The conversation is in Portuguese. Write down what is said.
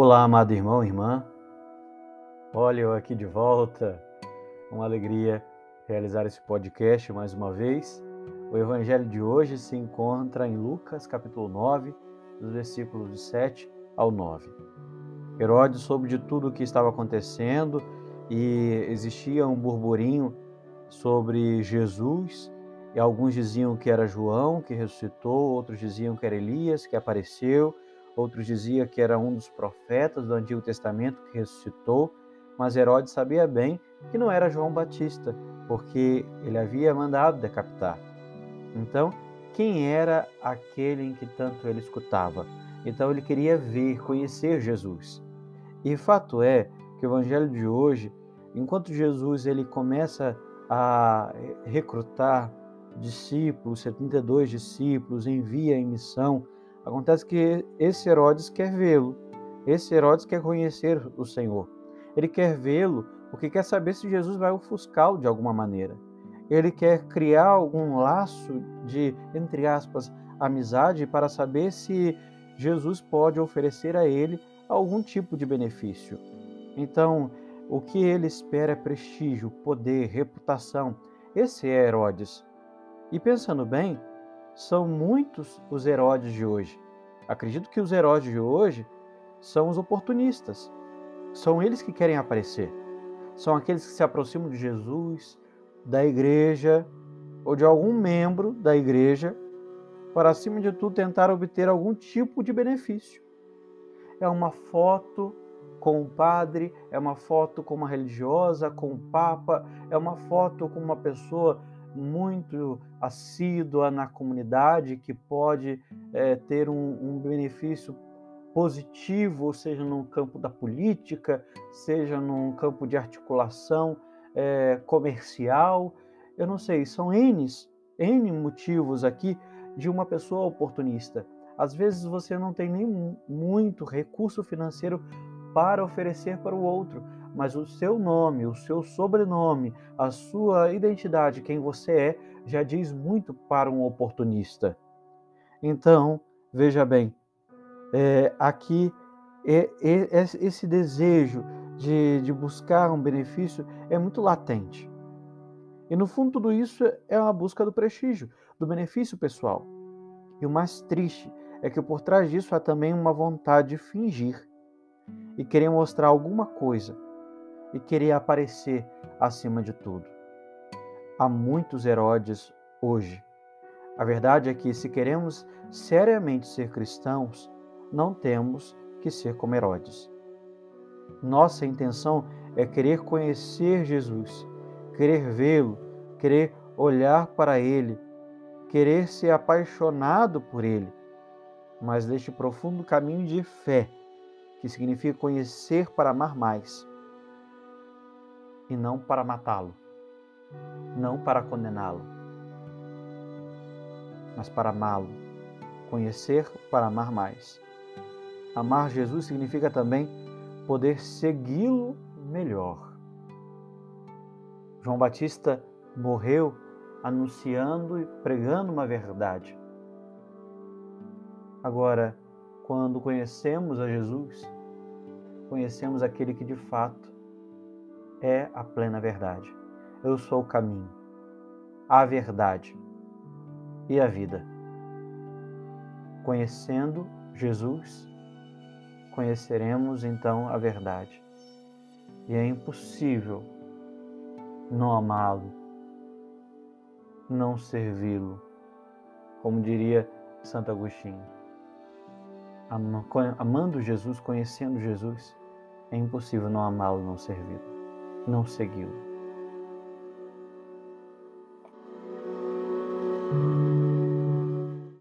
Olá, amado irmão, irmã. Olha eu aqui de volta. Uma alegria realizar esse podcast mais uma vez. O evangelho de hoje se encontra em Lucas, capítulo 9, dos versículos de 7 ao 9. Herodes soube de tudo o que estava acontecendo e existia um burburinho sobre Jesus. E alguns diziam que era João que ressuscitou, outros diziam que era Elias que apareceu outros diziam que era um dos profetas do Antigo Testamento que ressuscitou, mas Herodes sabia bem que não era João Batista, porque ele havia mandado decapitar. Então, quem era aquele em que tanto ele escutava? Então ele queria ver, conhecer Jesus. E fato é que o evangelho de hoje, enquanto Jesus ele começa a recrutar discípulos, 72 discípulos, envia em missão, Acontece que esse Herodes quer vê-lo. Esse Herodes quer conhecer o Senhor. Ele quer vê-lo porque quer saber se Jesus vai ofuscá-lo de alguma maneira. Ele quer criar algum laço de, entre aspas, amizade para saber se Jesus pode oferecer a ele algum tipo de benefício. Então, o que ele espera é prestígio, poder, reputação. Esse é Herodes. E pensando bem, são muitos os Herodes de hoje. Acredito que os Herodes de hoje são os oportunistas. São eles que querem aparecer. São aqueles que se aproximam de Jesus, da igreja ou de algum membro da igreja para, acima de tudo, tentar obter algum tipo de benefício. É uma foto com o padre, é uma foto com uma religiosa, com o papa, é uma foto com uma pessoa muito assídua na comunidade, que pode é, ter um, um benefício positivo, seja no campo da política, seja num campo de articulação é, comercial. Eu não sei, são N, N motivos aqui de uma pessoa oportunista. Às vezes você não tem nem muito recurso financeiro para oferecer para o outro, mas o seu nome, o seu sobrenome, a sua identidade, quem você é, já diz muito para um oportunista. Então, veja bem, é, aqui é, é, esse desejo de, de buscar um benefício é muito latente. E no fundo, tudo isso é uma busca do prestígio, do benefício pessoal. E o mais triste é que por trás disso há também uma vontade de fingir e querer mostrar alguma coisa e querer aparecer acima de tudo. Há muitos Herodes hoje. A verdade é que, se queremos seriamente ser cristãos, não temos que ser como Herodes. Nossa intenção é querer conhecer Jesus, querer vê-lo, querer olhar para ele, querer ser apaixonado por ele, mas deste profundo caminho de fé, que significa conhecer para amar mais e não para matá-lo, não para condená-lo, mas para amá-lo, conhecer para amar mais. Amar Jesus significa também poder segui-lo melhor. João Batista morreu anunciando e pregando uma verdade. Agora, quando conhecemos a Jesus, conhecemos aquele que de fato é a plena verdade. Eu sou o caminho, a verdade e a vida. Conhecendo Jesus, conheceremos então a verdade. E é impossível não amá-lo, não servi-lo, como diria Santo Agostinho. Amando Jesus, conhecendo Jesus, é impossível não amá-lo, não servi-lo não seguiu.